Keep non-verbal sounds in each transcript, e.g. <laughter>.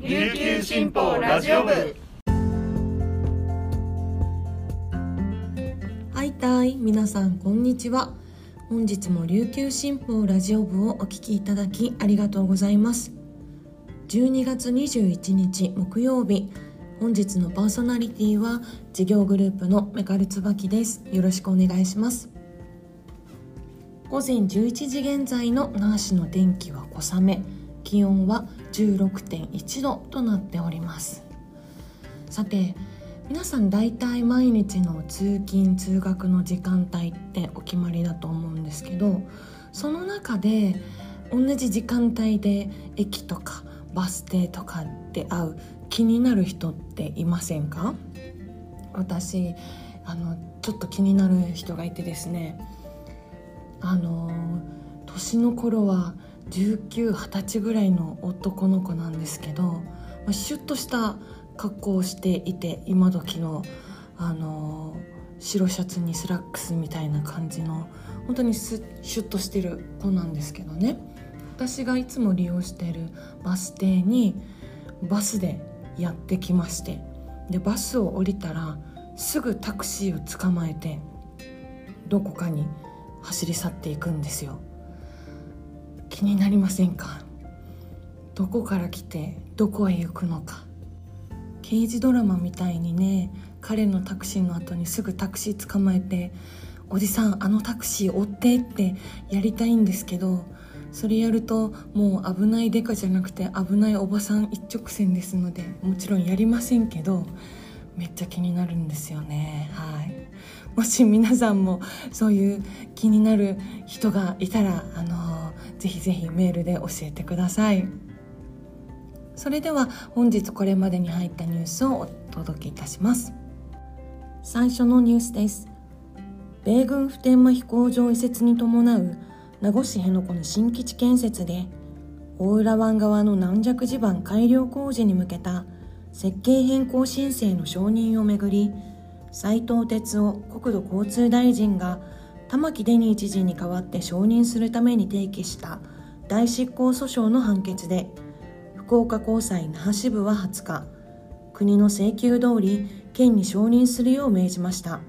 琉球新報ラジオ部。はいたい皆さんこんにちは。本日も琉球新報ラジオ部をお聞きいただきありがとうございます。12月21日木曜日。本日のパーソナリティは事業グループのメカルツバキです。よろしくお願いします。午前11時現在の那覇市の天気は小雨。気温は16.1度となっております。さて皆さん大体毎日の通勤通学の時間帯ってお決まりだと思うんですけどその中で同じ時間帯で駅とかバス停とかで会う気になる人っていませんか？私あのちょっと気になる人がいてですねあの年の頃は1920歳ぐらいの男の子なんですけど、まあ、シュッとした格好をしていて今時のあの白シャツにスラックスみたいな感じの本当にシュッとしてる子なんですけどね。私がいつも利用しているバス停にバスでやってきましてでバスを降りたらすぐタクシーを捕まえてどこかに走り去っていくんですよ。気になりませんか？どこから来てどこへ行くのか？刑事ドラマみたいにね彼のタクシーの後にすぐタクシー捕まえて「おじさんあのタクシー追って」ってやりたいんですけどそれやるともう危ないデカじゃなくて危ないおばさん一直線ですのでもちろんやりませんけどめっちゃ気になるんですよね。はい。もし皆さんもそういう気になる人がいたらあのぜひぜひメールで教えてください。それでは本日これまでに入ったニュースをお届けいたします。最初のニュースです。米軍普天間飛行場移設に伴う名護市辺野古の新基地建設で大浦湾側の軟弱地盤改良工事に向けた設計変更申請の承認をめぐり斉藤哲夫国土交通大臣が玉城デニー知事に代わって承認するために提起した大執行訴訟の判決で福岡高裁那覇支部は20日国の請求通り県に承認するよう命じました。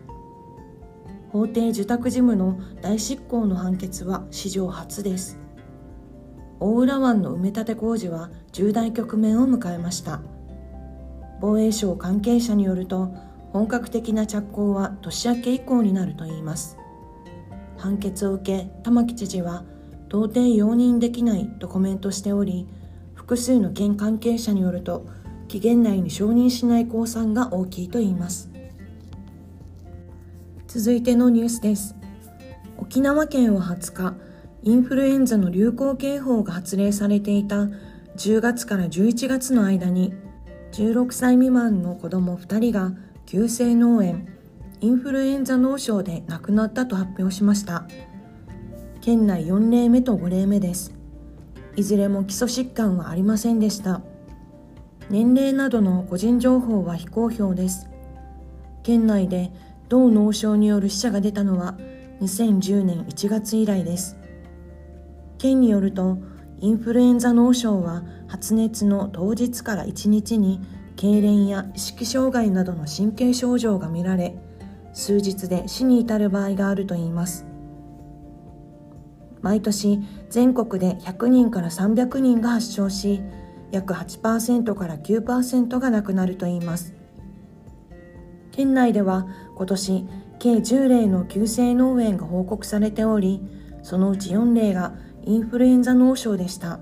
法定受託事務の大執行の判決は史上初です。大浦湾の埋め立て工事は重大局面を迎えました。防衛省関係者によると本格的な着工は年明け以降になるといいます。判決を受け玉城知事は到底容認できないとコメントしており複数の県関係者によると期限内に承認しない公算が大きいといいます。続いてのニュースです。沖縄県は20日インフルエンザの流行警報が発令されていた10月から11月の間に16歳未満の子ども2人が急性脳炎インフルエンザ脳症で亡くなったと発表しました。県内4例目と5例目です。いずれも基礎疾患はありませんでした。年齢などの個人情報は非公表です。県内で同脳症による死者が出たのは2010年1月以来です。県によるとインフルエンザ脳症は発熱の当日から1日に痙攣や意識障害などの神経症状が見られ数日で死に至る場合があるといいます。毎年全国で100人から300人が発症し約8%から9%が亡くなるといいます。県内では今年計10例の急性脳炎が報告されておりそのうち4例がインフルエンザ脳症でした。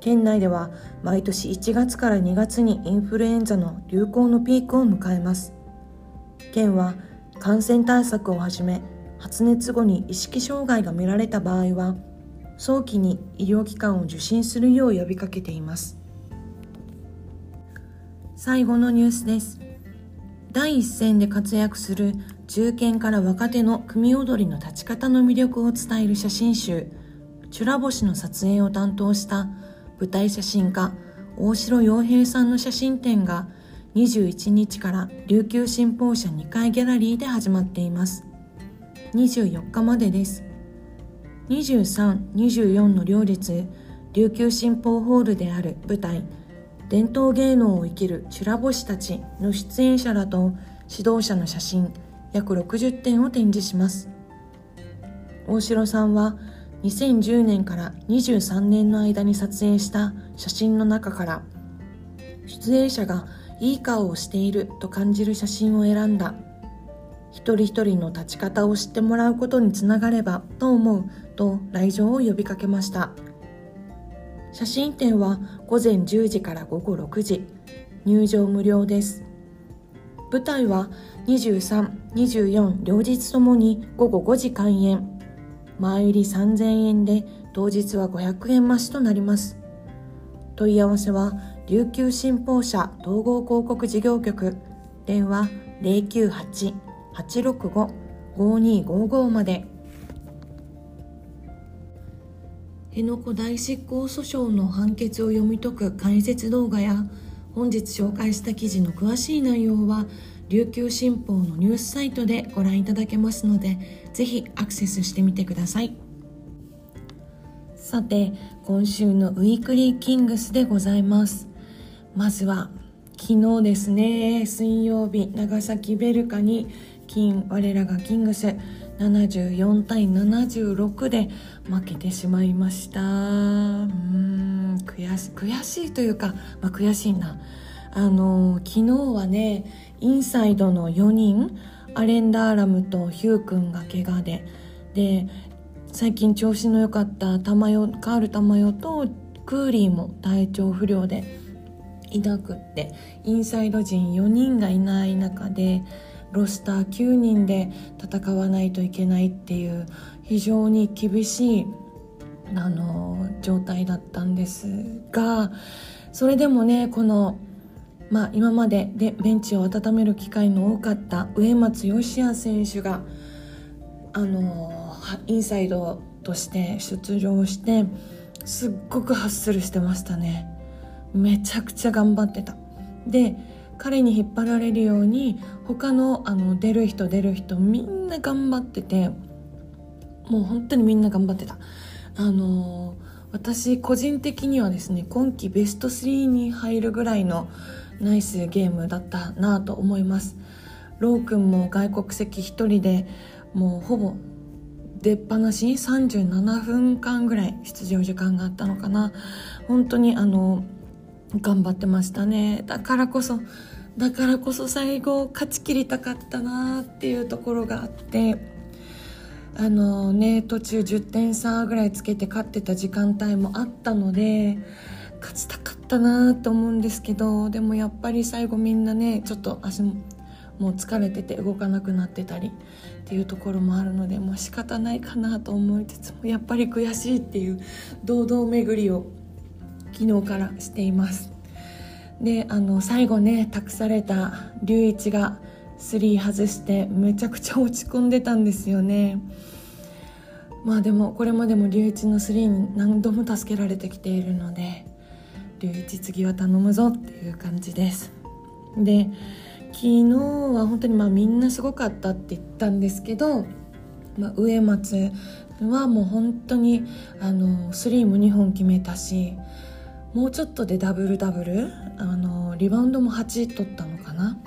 県内では毎年1月から2月にインフルエンザの流行のピークを迎えます。県は感染対策をはじめ発熱後に意識障害が見られた場合は早期に医療機関を受診するよう呼びかけています。最後のニュースです。第一線で活躍する中堅から若手の組踊りの立ち方の魅力を伝える写真集「チュラ星」の撮影を担当した舞台写真家大城洋平さんの写真展が21日から琉球新報社2階ギャラリーで始まっています。24日までです。23、24の両日琉球新報ホールである舞台伝統芸能を生きるチュラ星たちの出演者らと指導者の写真約60点を展示します。大城さんは2010年から23年の間に撮影した写真の中から出演者がいい顔をしていると感じる写真を選んだ。一人一人の立ち方を知ってもらうことにつながればと思うと来場を呼びかけました。写真展は午前10時から午後6時。入場無料です。舞台は23、24両日ともに午後5時開演。前売り3000円で当日は500円増しとなります。問い合わせは琉球新報社統合広告事業局。電話098-865-5255まで。辺野古大執行訴訟の判決を読み解く解説動画や本日紹介した記事の詳しい内容は琉球新報のニュースサイトでご覧いただけますのでぜひアクセスしてみてください。さて今週のウィークリーキングスでございますまずは昨日ですね。水曜日長崎ベルカに金我らがキングス74対76で負けてしまいました。うん悔し悔しいというか、まあ、悔しいな。あの昨日はねインサイドの4人アレンダーラムとヒュー君が怪我で。で最近調子の良かった玉代カール玉代とクーリーも体調不良でいなくってインサイド陣4人がいない中でロスター9人で戦わないといけないっていう非常に厳しいあの状態だったんですがそれでもねこのまあ、今まででベンチを温める機会の多かった植松義也選手があのインサイドとして出場してすっごくハッスルしてましたね。めちゃくちゃ頑張ってた。で彼に引っ張られるように他のあの出る人出る人みんな頑張っててもう本当にみんな頑張ってた。あの私個人的にはですね今季ベスト3に入るぐらいのナイスゲームだったなと思います。ロー君も外国籍1人でもうほぼ出っ放し37分間ぐらい出場時間があったのかな。本当にあの頑張ってましたね。だからこそだからこそ最後勝ち切りたかったなっていうところがあってあのね途中10点差ぐらいつけて勝ってた時間帯もあったので勝ちたかったなと思うんですけどでもやっぱり最後みんなねちょっと足ももう疲れてて動かなくなってたりっていうところもあるのでもう仕方ないかなと思いつつもやっぱり悔しいっていう堂々巡りを昨日からしています。であの最後ね託された龍一が3外してめちゃくちゃ落ち込んでたんですよね。まあでもこれまでも龍一の3に何度も助けられてきているので龍一次は頼むぞっていう感じです。で昨日は本当にまあみんなすごかったって言ったんですけど、まあ、上松はもう本当にあの3も2本決めたしもうちょっとでダブルダブル？あのリバウンドも8取ったのかな？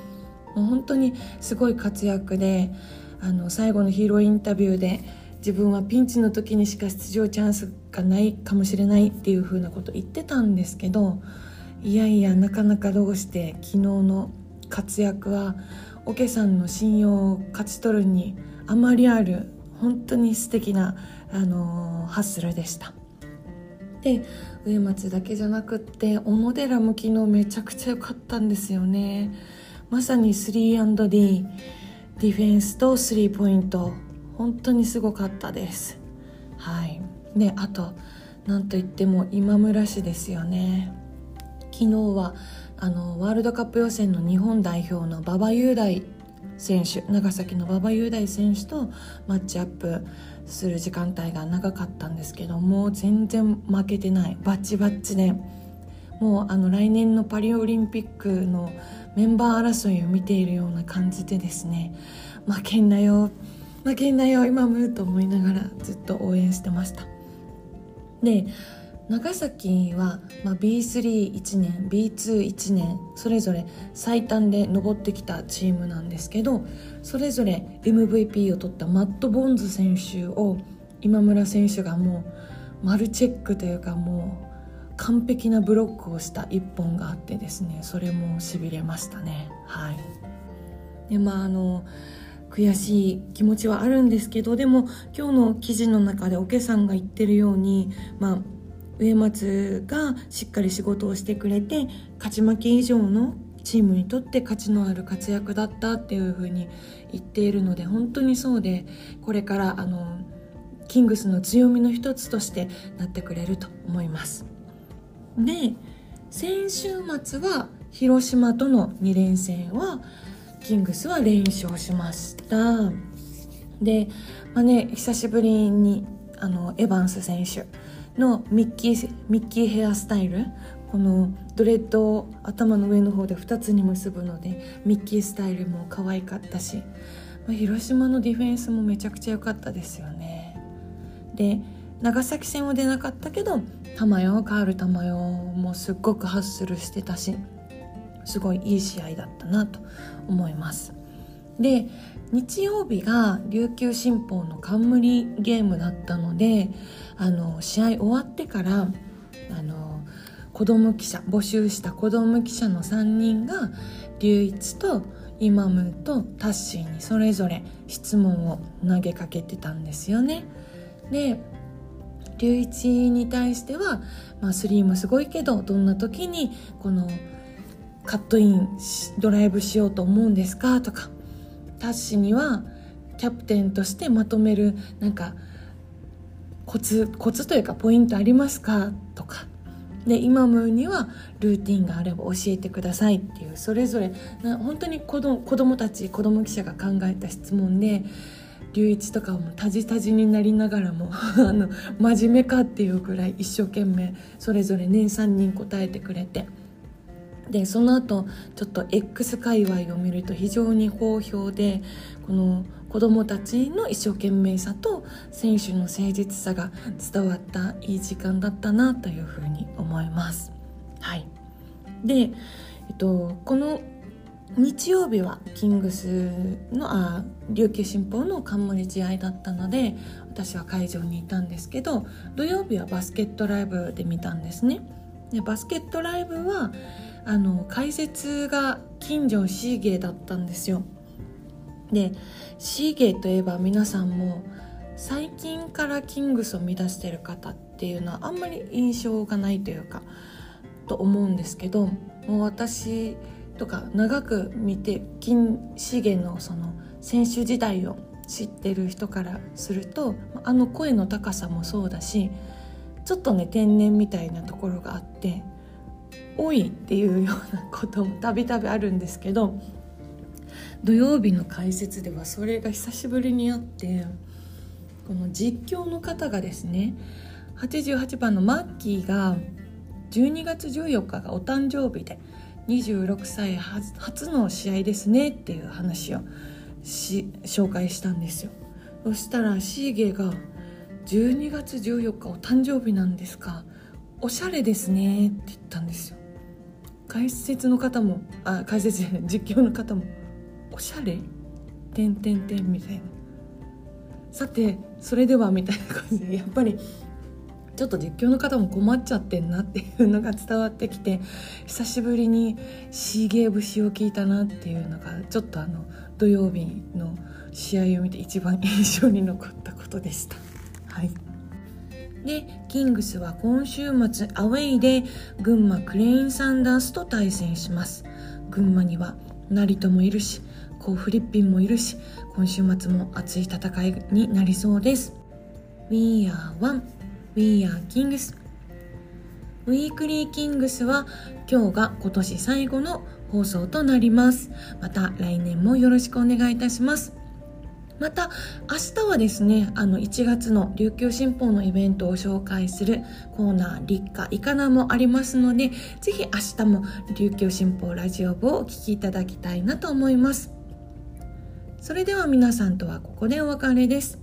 もう本当にすごい活躍であの最後のヒーローインタビューで自分はピンチの時にしか出場チャンスがないかもしれないっていう風なこと言ってたんですけどいやいやなかなかどうして昨日の活躍はオケさんの信用を勝ち取るにあまりある本当に素敵なあの、ハッスルでした。で上松だけじゃなくって小野寺も昨日めちゃくちゃ良かったんですよね。まさに 3&D ディフェンスとスリーポイント。本当にすごかったです。はい。であとなんといっても今村氏ですよね。昨日はあのワールドカップ予選の日本代表の馬場雄大選手長崎の馬場雄大選手とマッチアップする時間帯が長かったんですけども全然負けてない。バッチバッチで。もうあの来年のパリオリンピックのメンバー争いを見ているような感じでですね。負けんなよ。負けんなよ今ムと思いながらずっと応援してました。で長崎は、まあ、B31 年 B21 年それぞれ最短で上ってきたチームなんですけどそれぞれ MVP を取ったマット・ボンズ選手を今村選手がもうマルチェックというかもう完璧なブロックをした一本があってですねそれもしびれましたね。はい。でまああの悔しい気持ちはあるんですけどでも今日の記事の中でおけさんが言ってるようにまあ植松がしっかり仕事をしてくれて勝ち負け以上のチームにとって価値のある活躍だったっていうふうに言っているので本当にそうでこれからあのキングスの強みの一つとしてなってくれると思います。で先週末は広島との2連戦はキングスは連勝しましたで、まあね、久しぶりにあのエヴァンス選手のミッキーミッキーヘアスタイル？このドレッドを頭の上の方で2つに結ぶのでミッキースタイルも可愛かったし、まあ、広島のディフェンスもめちゃくちゃ良かったですよね。で長崎戦は出なかったけど玉代カール玉代もすっごくハッスルしてたしすごいいい試合だったなと思います。で日曜日が琉球新報の冠ゲームだったのであの試合終わってからあの子供記者募集した子供記者の3人が龍一とイマムとタッシーにそれぞれ質問を投げかけてたんですよね。で龍一に対しては、まあ、スリーもすごいけどどんな時にこのカットインドライブしようと思うんですかとかタッシにはキャプテンとしてまとめるなんかコツコツというかポイントありますかとか。で今ムにはルーティンがあれば教えてくださいっていうそれぞれな本当に子供子供たち子供記者が考えた質問で龍一とかもタジタジになりながらも <laughs> あの真面目かっていうくらい一生懸命それぞれ年3人答えてくれて。でその後ちょっと X 界隈を見ると非常に好評でこの子どもたちの一生懸命さと選手の誠実さが伝わったいい時間だったなというふうに思います。はい、で、えっと、この日曜日はキングスのあ琉球新報の冠試合だったので私は会場にいたんですけど土曜日はバスケットライブで見たんですね。でバスケットライブはあの解説が金城シーゲーだったんですよ。でシーゲーといえば皆さんも最近からキングスを乱してる方っていうのはあんまり印象がないというかと思うんですけどもう私とか長く見て金資源のその選手時代を知ってる人からするとあの声の高さもそうだしちょっとね天然みたいなところがあって多いっていうようなこともたびたびあるんですけど土曜日の解説ではそれが久しぶりにあってこの実況の方がですね88番のマッキーが12月14日がお誕生日で26歳初の試合ですねっていう話をし紹介したんですよ。そしたらシーゲが12月14日お誕生日なんですか？おしゃれですね。って言ったんですよ。解説の方もあ解説じゃない実況の方もおしゃれ？てんてんてんみたいな。さてそれではみたいな感じ。でやっぱりちょっと実況の方も困っちゃってんなっていうのが伝わってきて久しぶりにシーゲー節を聞いたなっていうのがちょっとあの土曜日の試合を見て一番印象に残ったことでした。はい。でキングスは今週末アウェイで群馬クレインサンダースと対戦します。群馬には成田もいるしコーフリッピンもいるし今週末も熱い戦いになりそうです。We are one. We are Kings. ウィークリーキングスは今日が今年最後の放送となります。また来年もよろしくお願いいたします。また明日はですねあの1月の琉球新報のイベントを紹介するコーナー立夏いかなもありますのでぜひ明日も琉球新報ラジオ部をお聴きいただきたいなと思いますそれでは皆さんとはここでお別れです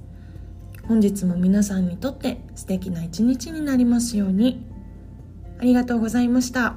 本日も皆さんにとって素敵な一日になりますように。ありがとうございました。